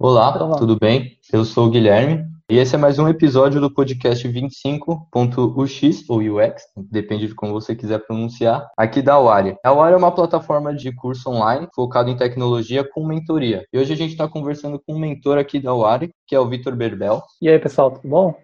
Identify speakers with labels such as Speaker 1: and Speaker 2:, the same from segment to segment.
Speaker 1: Olá, tudo bem? Eu sou o Guilherme e esse é mais um episódio do podcast 25.ux ou UX, depende de como você quiser pronunciar, aqui da Wari. A Wari é uma plataforma de curso online focado em tecnologia com mentoria. E hoje a gente está conversando com um mentor aqui da Wari, que é o Vitor Berbel.
Speaker 2: E aí, pessoal, tudo bom?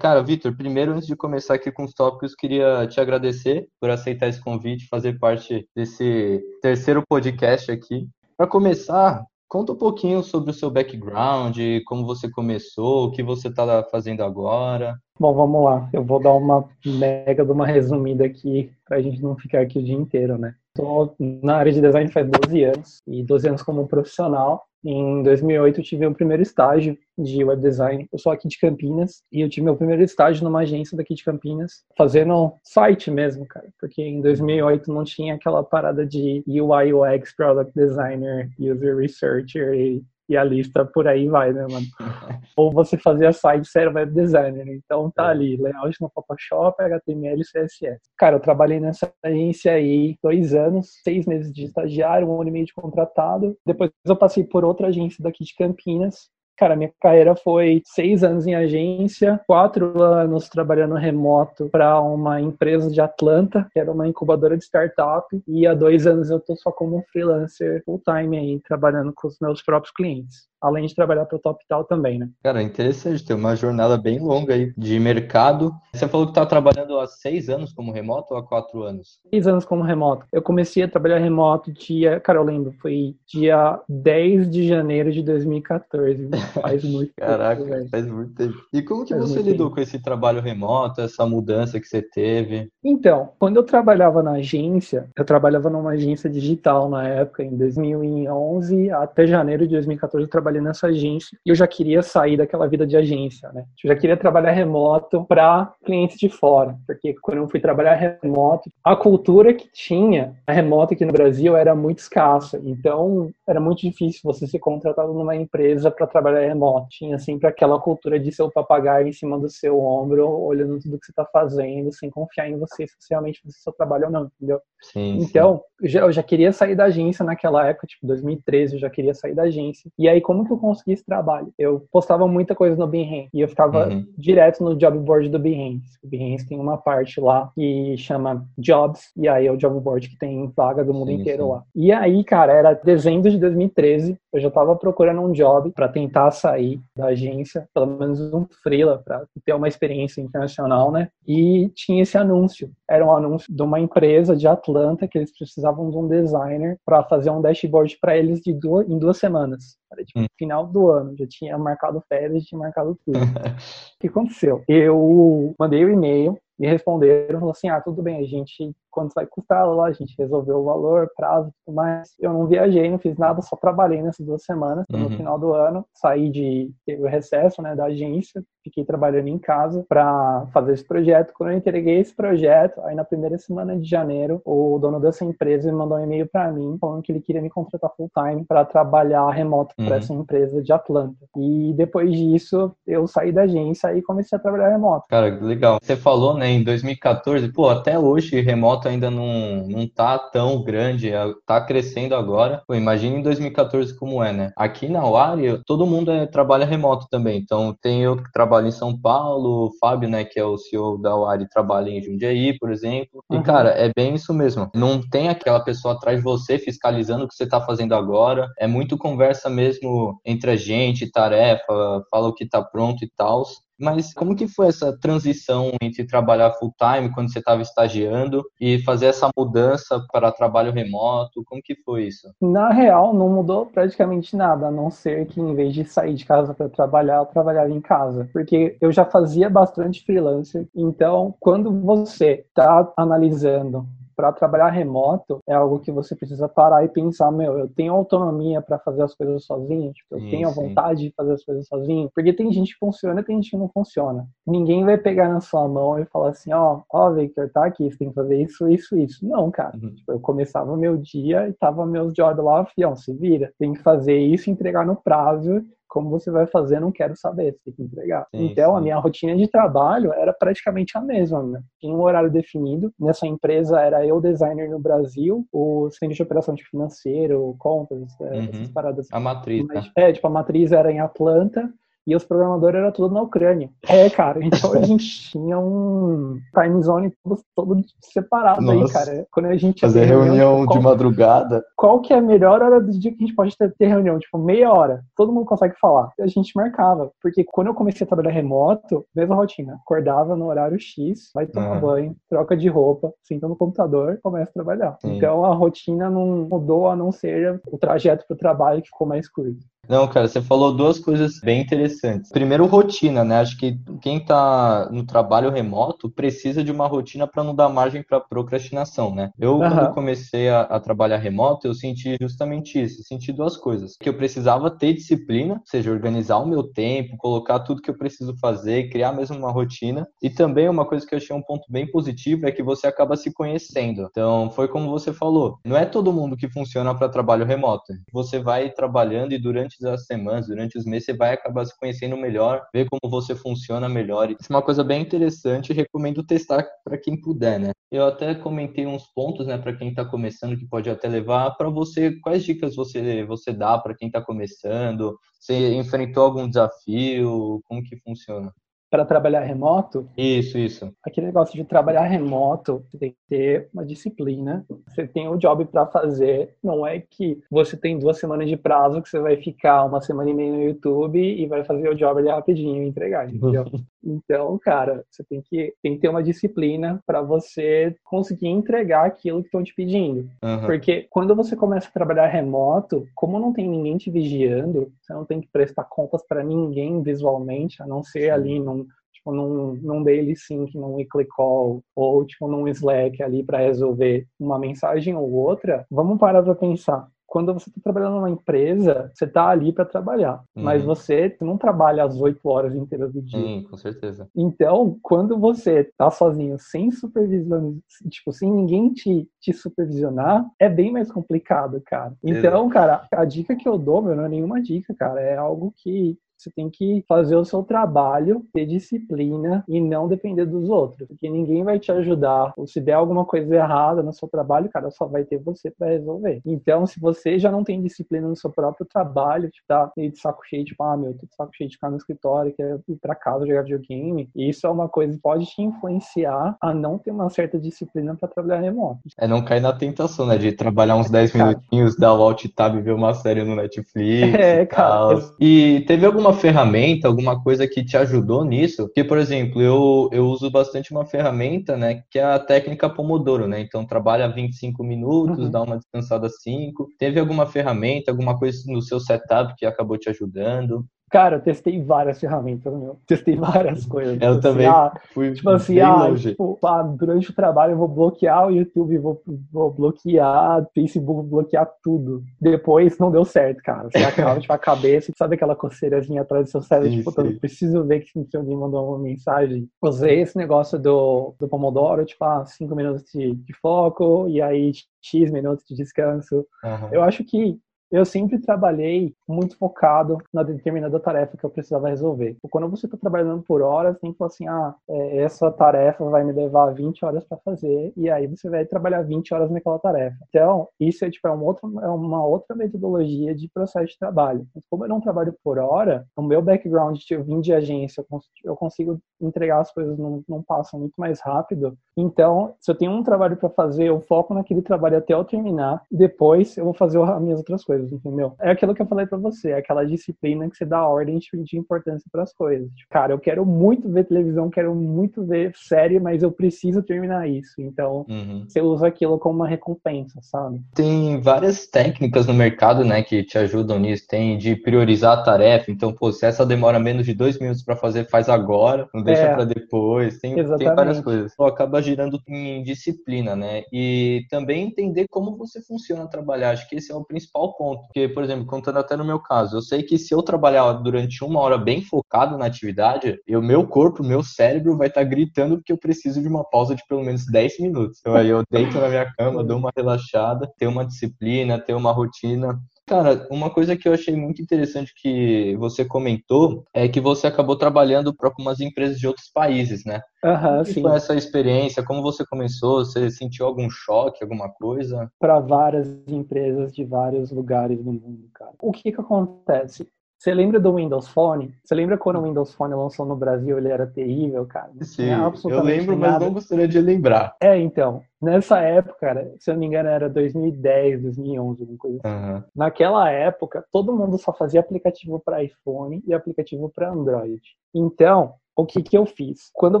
Speaker 1: Cara, Vitor, primeiro, antes de começar aqui com os tópicos, queria te agradecer por aceitar esse convite, fazer parte desse terceiro podcast aqui. Para começar, Conta um pouquinho sobre o seu background, como você começou, o que você está fazendo agora.
Speaker 2: Bom, vamos lá. Eu vou dar uma mega de uma resumida aqui para a gente não ficar aqui o dia inteiro, né? Estou na área de design faz 12 anos e 12 anos como profissional. Em 2008 eu tive o primeiro estágio de web design. Eu sou aqui de Campinas e eu tive meu primeiro estágio numa agência daqui de Campinas, fazendo site mesmo, cara. Porque em 2008 não tinha aquela parada de UI UX, Product Designer, User Researcher e e a lista por aí vai, né, mano? Ou você fazia site, era web designer, né? então tá é. ali, layout no Photoshop, HTML e CSS. Cara, eu trabalhei nessa agência aí dois anos, seis meses de estagiário, um ano e meio de contratado. Depois eu passei por outra agência daqui de Campinas, Cara, minha carreira foi seis anos em agência, quatro anos trabalhando remoto para uma empresa de Atlanta, que era uma incubadora de startup, e há dois anos eu tô só como freelancer full time aí, trabalhando com os meus próprios clientes além de trabalhar para o Top Tal também, né?
Speaker 1: Cara, interessante, tem uma jornada bem longa aí de mercado. Você falou que está trabalhando há seis anos como remoto ou há quatro anos?
Speaker 2: Seis anos como remoto. Eu comecei a trabalhar remoto dia, cara, eu lembro, foi dia 10 de janeiro de 2014. Faz muito
Speaker 1: Caraca, tempo. faz muito tempo. E como que faz você lidou tempo. com esse trabalho remoto, essa mudança que você teve?
Speaker 2: Então, quando eu trabalhava na agência, eu trabalhava numa agência digital na época, em 2011 até janeiro de 2014 eu trabalhava trabalhei nessa agência e eu já queria sair daquela vida de agência, né? Eu já queria trabalhar remoto para clientes de fora, porque quando eu fui trabalhar remoto, a cultura que tinha a remota aqui no Brasil era muito escassa, então era muito difícil você ser contratado numa empresa para trabalhar remoto. Tinha sempre aquela cultura de ser o papagaio em cima do seu ombro, olhando tudo que você está fazendo, sem confiar em você se você realmente faz seu trabalho ou não, entendeu?
Speaker 1: Sim,
Speaker 2: então, sim. Eu, já, eu já queria sair da agência naquela época, tipo 2013, eu já queria sair da agência. E aí, como que eu consegui esse trabalho? Eu postava muita coisa no Behance e eu ficava uhum. direto no job board do Behance. O Behance tem uma parte lá que chama Jobs, e aí é o job board que tem vaga do mundo sim, inteiro sim. lá. E aí, cara, era dezembro de 2013, eu já tava procurando um job para tentar sair da agência, pelo menos um freela, para ter uma experiência internacional, né? E tinha esse anúncio. Era um anúncio de uma empresa de Atlanta que eles precisavam de um designer para fazer um dashboard para eles de duas, em duas semanas. Tipo hum. Final do ano, já tinha marcado férias, tinha marcado tudo. o que aconteceu? Eu mandei o um e-mail e responderam, falou assim, ah, tudo bem, a gente quanto vai custar lá, a gente resolveu o valor, prazo e tudo mais. Eu não viajei, não fiz nada, só trabalhei nessas duas semanas. Uhum. No final do ano, saí de teve o recesso, né, da agência, fiquei trabalhando em casa para fazer esse projeto. Quando eu entreguei esse projeto, aí na primeira semana de janeiro, o dono dessa empresa me mandou um e-mail para mim falando que ele queria me contratar full time para trabalhar remoto uhum. para essa empresa de Atlanta. E depois disso, eu saí da agência e comecei a trabalhar remoto.
Speaker 1: Cara, legal. Você falou, né, em 2014, pô, até hoje remoto ainda não, não tá tão grande, é, tá crescendo agora. Pô, imagina em 2014 como é, né? Aqui na Wari, todo mundo é, trabalha remoto também. Então, tem eu que trabalho em São Paulo, o Fábio, né, que é o CEO da Wari, trabalha em Jundiaí, por exemplo. E, uhum. cara, é bem isso mesmo. Não tem aquela pessoa atrás de você fiscalizando o que você tá fazendo agora. É muito conversa mesmo entre a gente, tarefa, fala o que tá pronto e tal. Mas como que foi essa transição entre trabalhar full time quando você estava estagiando e fazer essa mudança para trabalho remoto? Como que foi isso?
Speaker 2: Na real, não mudou praticamente nada, a não ser que em vez de sair de casa para trabalhar, eu trabalhava em casa, porque eu já fazia bastante freelancer. Então, quando você está analisando para trabalhar remoto é algo que você precisa parar e pensar, meu, eu tenho autonomia para fazer as coisas sozinho, tipo, eu sim, tenho a vontade sim. de fazer as coisas sozinho, porque tem gente que funciona e tem gente que não funciona. Ninguém vai pegar na sua mão e falar assim, ó, oh, ó, oh, Victor, tá aqui, você tem que fazer isso, isso, isso. Não, cara. Uhum. Tipo, eu começava o meu dia e tava meus jobs lá, fião, se vira. Tem que fazer isso, entregar no prazo Como você vai fazer, não quero saber, você tem que entregar. Sim, então, sim. a minha rotina de trabalho era praticamente a mesma, né? Tinha um horário definido. Nessa empresa era eu designer no Brasil, o centro de operação de financeiro, contas, é, uhum. essas paradas.
Speaker 1: A matriz,
Speaker 2: Mas, né? É, tipo, a matriz era em Atlanta e os programadores eram tudo na Ucrânia. É, cara, então a gente tinha um time zone todo, todo separado Nossa. aí, cara. Quando a gente
Speaker 1: fazer reunião, reunião qual, de madrugada.
Speaker 2: Qual que é a melhor hora do dia que a gente pode ter, ter, reunião? Tipo, meia hora. Todo mundo consegue falar. A gente marcava. Porque quando eu comecei a trabalhar remoto, mesma rotina. Acordava no horário X, vai tomar uhum. banho, troca de roupa, senta no computador, começa a trabalhar. Sim. Então a rotina não mudou a não ser o trajeto pro trabalho que ficou mais curto.
Speaker 1: Não, cara, você falou duas coisas bem interessantes. Primeiro, rotina, né? Acho que quem está no trabalho remoto precisa de uma rotina para não dar margem para procrastinação, né? Eu, uhum. quando comecei a, a, trabalhar remoto, eu senti justamente isso. senti duas coisas. Que eu precisava ter disciplina, ou seja, organizar o meu tempo, colocar tudo que eu preciso fazer, criar mesmo uma rotina. E também uma coisa que eu achei um ponto bem positivo é que você acaba se conhecendo. Então, foi como você falou. Não é todo mundo que funciona para trabalho remoto. Você vai trabalhando e durante durante as semanas, durante os meses, você vai acabar se conhecendo melhor, ver como você funciona melhor. Isso é uma coisa bem interessante, recomendo testar para quem puder, né? Eu até comentei uns pontos, né, para quem está começando, que pode até levar para você, quais dicas você, você dá para quem está começando? Você enfrentou algum desafio? Como que funciona?
Speaker 2: Para trabalhar remoto.
Speaker 1: Isso, isso.
Speaker 2: Aquele negócio de trabalhar remoto, você tem que ter uma disciplina. Você tem o um job para fazer. Não é que você tem duas semanas de prazo que você vai ficar uma semana e meia no YouTube e vai fazer o job ali rapidinho e entregar, entendeu? então, cara, você tem que, tem que ter uma disciplina para você conseguir entregar aquilo que estão te pedindo. Uhum. Porque quando você começa a trabalhar remoto, como não tem ninguém te vigiando, você não tem que prestar contas para ninguém visualmente, a não ser ali num tipo, num, num daily sync, num weekly call, ou tipo num Slack ali para resolver uma mensagem ou outra, vamos parar para pensar quando você está trabalhando numa empresa, você está ali para trabalhar, uhum. mas você não trabalha as oito horas inteiras do dia.
Speaker 1: Sim, com certeza.
Speaker 2: Então, quando você está sozinho, sem supervisão, tipo, sem ninguém te, te supervisionar, é bem mais complicado, cara. Então, cara, a dica que eu dou, meu, não é nenhuma dica, cara, é algo que você tem que fazer o seu trabalho, ter disciplina e não depender dos outros, porque ninguém vai te ajudar. Ou se der alguma coisa errada no seu trabalho, cara, só vai ter você para resolver. Então, se você já não tem disciplina no seu próprio trabalho, tipo, tá meio de saco cheio, tipo, ah, meu, tô de saco cheio de ficar no escritório, quer ir para casa jogar videogame, isso é uma coisa que pode te influenciar a não ter uma certa disciplina para trabalhar remoto.
Speaker 1: É não cair na tentação, né, de trabalhar uns 10 minutinhos, dar o alt tab e ver uma série no Netflix. É, cara. E teve alguma ferramenta, alguma coisa que te ajudou nisso? Que, por exemplo, eu, eu uso bastante uma ferramenta, né, que é a técnica Pomodoro, né? Então, trabalha 25 minutos, uhum. dá uma descansada 5. Teve alguma ferramenta, alguma coisa no seu setup que acabou te ajudando?
Speaker 2: Cara, eu testei várias ferramentas, meu. Testei várias coisas.
Speaker 1: eu tipo também assim, ah, fui tipo assim, ah, tipo,
Speaker 2: ah, durante o trabalho eu vou bloquear o YouTube, vou, vou bloquear o Facebook, vou bloquear tudo. Depois não deu certo, cara. Você acaba, tipo, a cabeça, sabe aquela coceirazinha atrás do seu cérebro? Sim, tipo, eu preciso ver que se alguém mandou uma mensagem. Usei esse negócio do, do Pomodoro, tipo, ah, cinco minutos de, de foco, e aí X minutos de descanso. Uhum. Eu acho que eu sempre trabalhei muito focado na determinada tarefa que eu precisava resolver. Quando você está trabalhando por horas, tem que falar assim, ah, é, essa tarefa vai me levar 20 horas para fazer, e aí você vai trabalhar 20 horas naquela tarefa. Então, isso é, tipo, é, uma, outra, é uma outra metodologia de processo de trabalho. Como eu não trabalho por hora, o meu background, eu vim de agência, eu consigo entregar as coisas num, num passo muito mais rápido. Então, se eu tenho um trabalho para fazer, eu foco naquele trabalho até eu terminar, depois eu vou fazer as minhas outras coisas coisas, entendeu? É aquilo que eu falei para você, é aquela disciplina que você dá ordem de importância para as coisas. Tipo, cara, eu quero muito ver televisão, quero muito ver série, mas eu preciso terminar isso. Então, uhum. você usa aquilo como uma recompensa, sabe?
Speaker 1: Tem várias técnicas no mercado, né, que te ajudam nisso. Tem de priorizar a tarefa. Então, pô, se essa demora menos de dois minutos para fazer, faz agora, não deixa é, para depois. Tem, tem várias coisas. Pô, acaba girando em disciplina, né? E também entender como você funciona trabalhar. Acho que esse é o principal ponto ponto. Porque, por exemplo, contando até no meu caso, eu sei que se eu trabalhar durante uma hora bem focado na atividade, o meu corpo, o meu cérebro vai estar tá gritando que eu preciso de uma pausa de pelo menos 10 minutos. Então aí eu deito na minha cama, dou uma relaxada, ter uma disciplina, ter uma rotina cara, uma coisa que eu achei muito interessante que você comentou é que você acabou trabalhando para algumas empresas de outros países, né?
Speaker 2: Aham, sim.
Speaker 1: foi essa experiência? Como você começou? Você sentiu algum choque, alguma coisa?
Speaker 2: Para várias empresas de vários lugares do mundo, cara. O que que acontece? Você lembra do Windows Phone? Você lembra quando o Windows Phone lançou no Brasil? Ele era terrível, cara.
Speaker 1: Sim, eu lembro, mas
Speaker 2: nada.
Speaker 1: não gostaria de lembrar.
Speaker 2: É, então, nessa época, cara, se eu não me engano, era 2010, 2011, alguma coisa assim.
Speaker 1: Aham.
Speaker 2: Naquela época, todo mundo só fazia aplicativo para iPhone e aplicativo para Android. Então, o que que eu fiz? Quando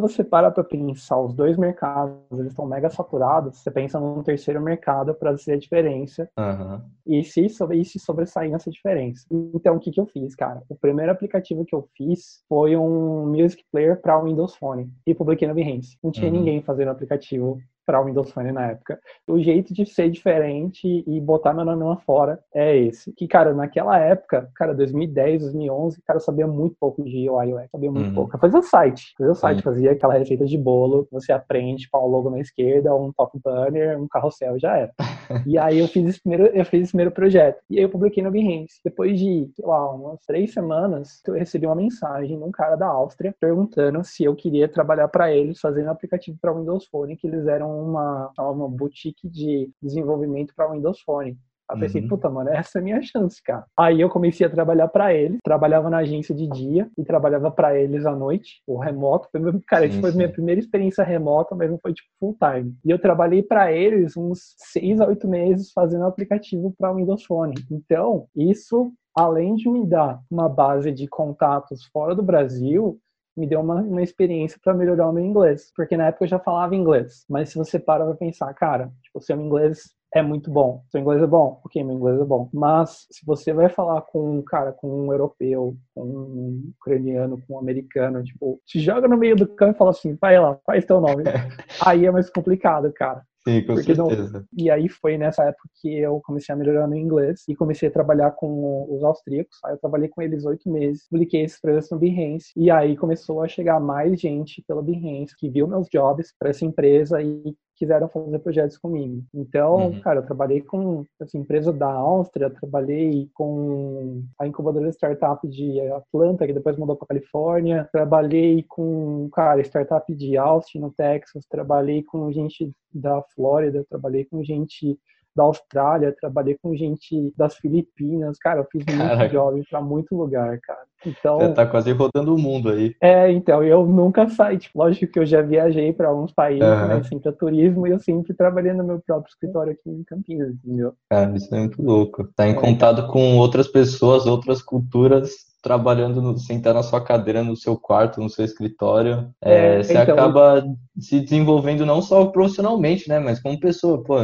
Speaker 2: você para para pensar os dois mercados, eles estão mega saturados, você pensa num terceiro mercado para ser a diferença
Speaker 1: Aham.
Speaker 2: e se, sobre, e se sobressair nessa diferença. Então, o que que eu fiz, cara? O primeiro aplicativo que eu fiz foi um Music Player para o Windows Phone e publiquei no Behance. Não tinha
Speaker 1: Uhum.
Speaker 2: ninguém fazendo aplicativo para o Windows Phone na época. O jeito de ser diferente e botar meu nome lá fora é esse. Que, cara, naquela época, cara, 2010, 2011, cara, eu sabia muito pouco de UI UX, sabia muito
Speaker 1: Uhum.
Speaker 2: pouco. Eu fazia o site, fazia o site,
Speaker 1: Sim.
Speaker 2: fazia aquela receita de bolo, você aprende, pôr um logo na esquerda, um top banner, um carrossel, já era. E aí eu fiz esse primeiro, eu fiz esse primeiro projeto. E aí eu publiquei no Behance. Depois de, sei lá, umas três semanas, eu recebi uma mensagem de um cara da Áustria perguntando se eu queria trabalhar para eles fazendo aplicativo para Windows Phone, que eles eram uma, uma boutique de desenvolvimento para Windows Phone. Aí eu pensei,
Speaker 1: Uhum.
Speaker 2: puta, mano, essa é a minha chance, cara. Aí eu comecei a trabalhar para eles, trabalhava na agência de dia e trabalhava para eles à noite, o remoto. Foi meu, cara,
Speaker 1: Sim,
Speaker 2: foi
Speaker 1: sim.
Speaker 2: minha primeira experiência remota, mas não foi tipo full time. E eu trabalhei para eles uns seis a oito meses fazendo aplicativo para Windows Phone. Então, isso, além de me dar uma base de contatos fora do Brasil, me deu uma, uma experiência para melhorar o meu inglês. Porque na época eu já falava inglês. Mas se você para pra pensar, cara, tipo, seu inglês é muito bom. Seu inglês é bom? Ok, meu inglês é bom. Mas se você vai falar com um cara, com um europeu, com um ucraniano, com um americano, tipo, te joga no meio do campo e fala assim, vai lá, faz teu nome. Aí é mais complicado, cara.
Speaker 1: Sim, com
Speaker 2: Porque não-
Speaker 1: certeza.
Speaker 2: E aí foi nessa época que eu comecei a melhorar meu inglês e comecei a trabalhar com os austríacos. Aí eu trabalhei com eles oito meses, publiquei esses projetos no Behance e aí começou a chegar mais gente pelo Behance que viu meus jobs para essa empresa e quiseram fazer projetos comigo. Então,
Speaker 1: Uhum.
Speaker 2: cara, eu trabalhei com essa empresa da Áustria, trabalhei com a incubadora de startup de Atlanta, que depois mudou para Califórnia, trabalhei com, cara, startup de Austin, no Texas, trabalhei com gente da Flórida, trabalhei com gente da Austrália, trabalhei com gente das Filipinas, cara, eu fiz muito
Speaker 1: Caraca.
Speaker 2: job para muito lugar, cara. Então,
Speaker 1: Você tá quase rodando o mundo aí.
Speaker 2: é, então, eu nunca saí, tipo, lógico que eu já viajei para alguns países,
Speaker 1: Aham.
Speaker 2: mas sempre a turismo e eu sempre trabalhei no meu próprio escritório aqui em Campinas, entendeu?
Speaker 1: Cara, isso é muito louco. Tá em
Speaker 2: É.
Speaker 1: contato com outras pessoas, outras culturas, trabalhando, no, sentar na sua cadeira, no seu quarto, no seu escritório. É,
Speaker 2: É,
Speaker 1: você
Speaker 2: então-
Speaker 1: acaba se desenvolvendo não só profissionalmente, né, mas como pessoa. Pô,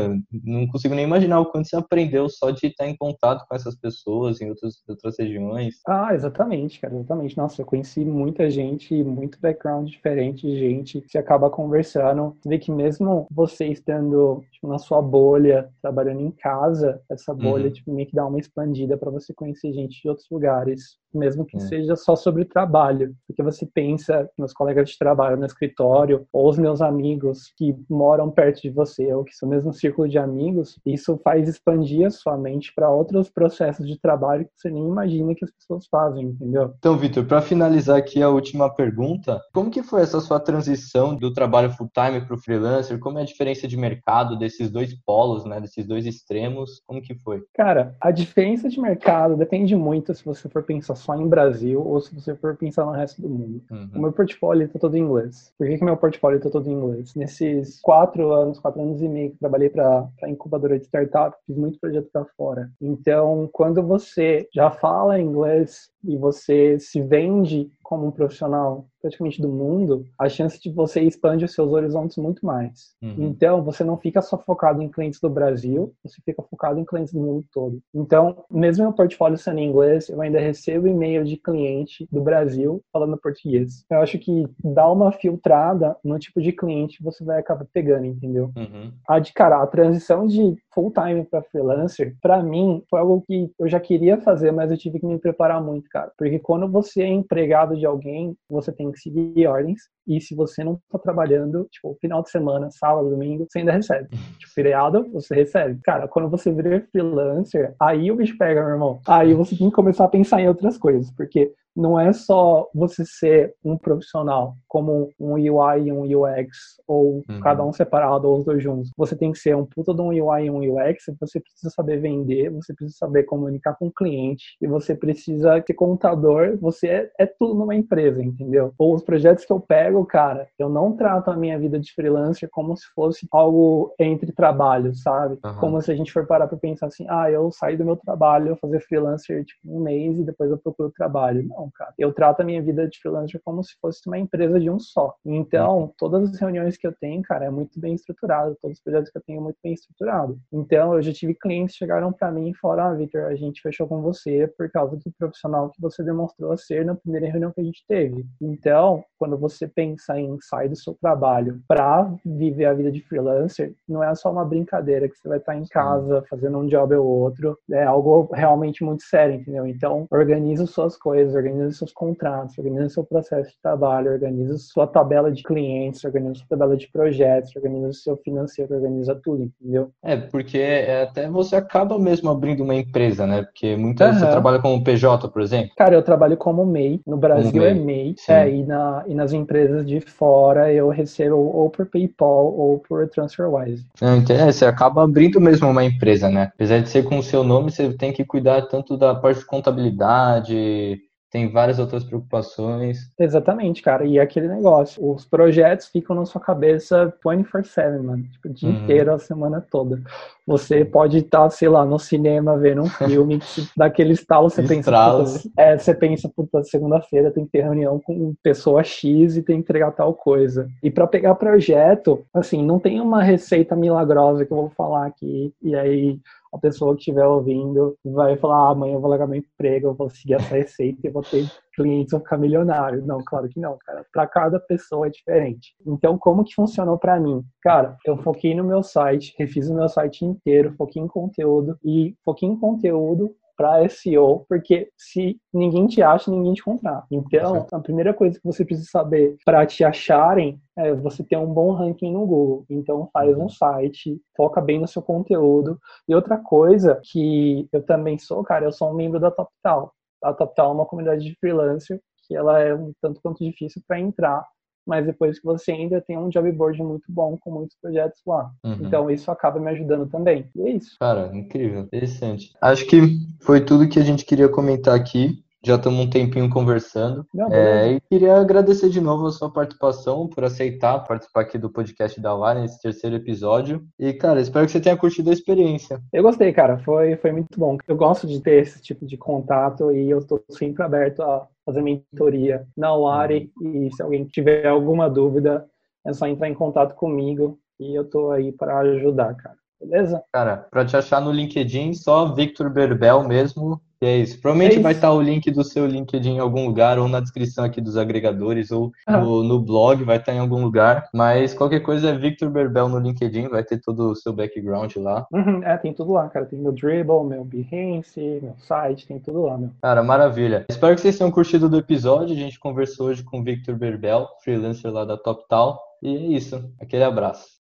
Speaker 1: não consigo nem imaginar o quanto você aprendeu só de estar em contato com essas pessoas em outras, outras regiões.
Speaker 2: Ah, exatamente, cara, exatamente. Nossa, eu conheci muita gente, muito background diferente de gente que você acaba conversando. Você vê que mesmo você estando tipo, na sua bolha, trabalhando em casa, essa bolha
Speaker 1: Uhum.
Speaker 2: tipo, meio que dá uma expandida para você conhecer gente de outros lugares, mesmo que
Speaker 1: É.
Speaker 2: seja só sobre trabalho. Porque você pensa, meus colegas de trabalho no escritório, ou os meus amigos que moram perto de você, ou que são mesmo círculo de amigos, isso faz expandir a sua mente para outros processos de trabalho que você nem imagina que as pessoas fazem, entendeu?
Speaker 1: Então, Vitor, para finalizar aqui a última pergunta, como que foi essa sua transição do trabalho full-time para o freelancer? Como é a diferença de mercado desses dois polos, né, desses dois extremos? Como que foi?
Speaker 2: Cara, a diferença de mercado depende muito se você for pensar só em Brasil ou se você for pensar no resto do mundo. O
Speaker 1: Uhum.
Speaker 2: meu portfólio está todo em inglês. Por que, que meu portfólio está todo em inglês? Nesses quatro anos, quatro anos e meio que trabalhei para incubadora de startup, fiz muito projeto para fora. Então, quando você já fala inglês e você se vende como um profissional praticamente do mundo, a chance de você expande os seus horizontes muito mais.
Speaker 1: Uhum.
Speaker 2: Então, você não fica só focado em clientes do Brasil, você fica focado em clientes do mundo todo. Então, mesmo meu portfólio sendo em inglês, eu ainda recebo e-mail de cliente do Brasil falando português. Eu acho que dá uma filtrada no tipo de cliente que você vai acabar pegando, entendeu?
Speaker 1: Uhum.
Speaker 2: A de cara, a transição de full time para freelancer, para mim, foi algo que eu já queria fazer, mas eu tive que me preparar muito muito, cara. Porque quando você é empregado de alguém, você tem que seguir ordens. E se você não tá trabalhando, tipo, final de semana, sábado, domingo, você ainda recebe. Tipo, feriado, você recebe. Cara, quando você vira freelancer, aí o bicho pega, meu irmão. Aí você tem que começar a pensar em outras coisas. Porque não é só você ser um profissional como um UI e um UX, ou uhum. cada um separado ou os dois juntos. Você tem que ser um puta de um UI e um UX, você precisa saber vender, você precisa saber comunicar com o cliente, e você precisa ser contador, você é, é tudo numa empresa, entendeu? Ou os projetos que eu pego, cara, eu não trato a minha vida de freelancer como se fosse algo entre trabalhos, sabe? Uhum. Como se a gente for parar pra pensar assim, ah, eu saio do meu trabalho, eu fazer freelancer tipo um mês e depois eu procuro trabalho. Não, cara. Eu trato a minha vida de freelancer como se fosse uma empresa de um só. Então, todas as reuniões que eu tenho, cara, é muito bem estruturado. Todos os projetos que eu tenho é muito bem estruturado. Então, eu já tive clientes que chegaram para mim e falaram: Ah, Victor, a gente fechou com você por causa do profissional que você demonstrou ser na primeira reunião que a gente teve. Então, quando você pensa em sair do seu trabalho para viver a vida de freelancer, não é só uma brincadeira que você vai estar em casa fazendo um job ou outro. É algo realmente muito sério, entendeu? Então, organiza suas coisas, organiza organiza seus contratos, organiza seu processo de trabalho, organiza sua tabela de clientes, organiza sua tabela de projetos, organiza seu financeiro, organiza tudo, entendeu?
Speaker 1: É, porque é, até você acaba mesmo abrindo uma empresa, né? Porque muitas uhum. você trabalha como PJ, por exemplo.
Speaker 2: Cara, eu trabalho como MEI, no Brasil MEI. é MEI, é, e, na, e nas empresas de fora eu recebo ou por PayPal ou por TransferWise.
Speaker 1: É, então, é, você acaba abrindo mesmo uma empresa, né? Apesar de ser com o seu nome, você tem que cuidar tanto da parte de contabilidade, tem várias outras preocupações.
Speaker 2: Exatamente, cara. E é aquele negócio, os projetos ficam na sua cabeça 24/7, mano, tipo, o dia uhum. inteiro, a semana toda. Você pode estar, sei lá, no cinema vendo um filme, daquele estalo você pensa, puta, é, você pensa, puta, segunda-feira tem que ter reunião com pessoa X e tem que entregar tal coisa. E para pegar projeto, assim, não tem uma receita milagrosa que eu vou falar aqui e aí a pessoa que estiver ouvindo vai falar: ah, amanhã eu vou largar meu emprego, eu vou seguir essa receita e vou ter clientes, vou ficar milionário. Não, claro que não, cara. Para cada pessoa é diferente. Então, como que funcionou para mim? Cara, eu foquei no meu site, refiz o meu site inteiro, foquei em conteúdo e foquei em conteúdo para SEO, porque se ninguém te acha, ninguém te contrata. Então, a primeira coisa que você precisa saber para te acharem é você ter um bom ranking no Google. Então, faz um site, foca bem no seu conteúdo. E outra coisa que eu também sou, cara, eu sou um membro da TopTal. A TopTal é uma comunidade de freelancer que ela é um tanto quanto difícil para entrar, mas depois que você ainda tem um job board muito bom com muitos projetos lá. Uhum. Então isso acaba me ajudando também. E é isso.
Speaker 1: Cara, incrível, interessante. Acho que foi tudo que a gente queria comentar aqui. Já estamos um tempinho conversando. Não, é, e queria agradecer de novo a sua participação, por aceitar participar aqui do podcast da Lara nesse terceiro episódio. E, cara, espero que você tenha curtido a experiência.
Speaker 2: Eu gostei, cara. Foi, foi muito bom. Eu gosto de ter esse tipo de contato e eu estou sempre aberto a fazer mentoria na Wari. E se alguém tiver alguma dúvida, é só entrar em contato comigo e eu estou aí para ajudar, cara. Beleza?
Speaker 1: Cara, para te achar no LinkedIn, só Victor Berbel mesmo. E é isso. Provavelmente é isso. vai estar o link do seu LinkedIn em algum lugar, ou na descrição aqui dos agregadores, ou ah. no, no, blog, vai estar em algum lugar. Mas qualquer coisa é Victor Berbel no LinkedIn, vai ter todo o seu background lá.
Speaker 2: Uhum, é, tem tudo lá, cara. Tem meu Dribble, meu Behance, meu site, tem tudo lá, meu.
Speaker 1: Cara, maravilha. Espero que vocês tenham curtido do episódio. A gente conversou hoje com o Victor Berbel, freelancer lá da TopTal. E é isso. Aquele abraço.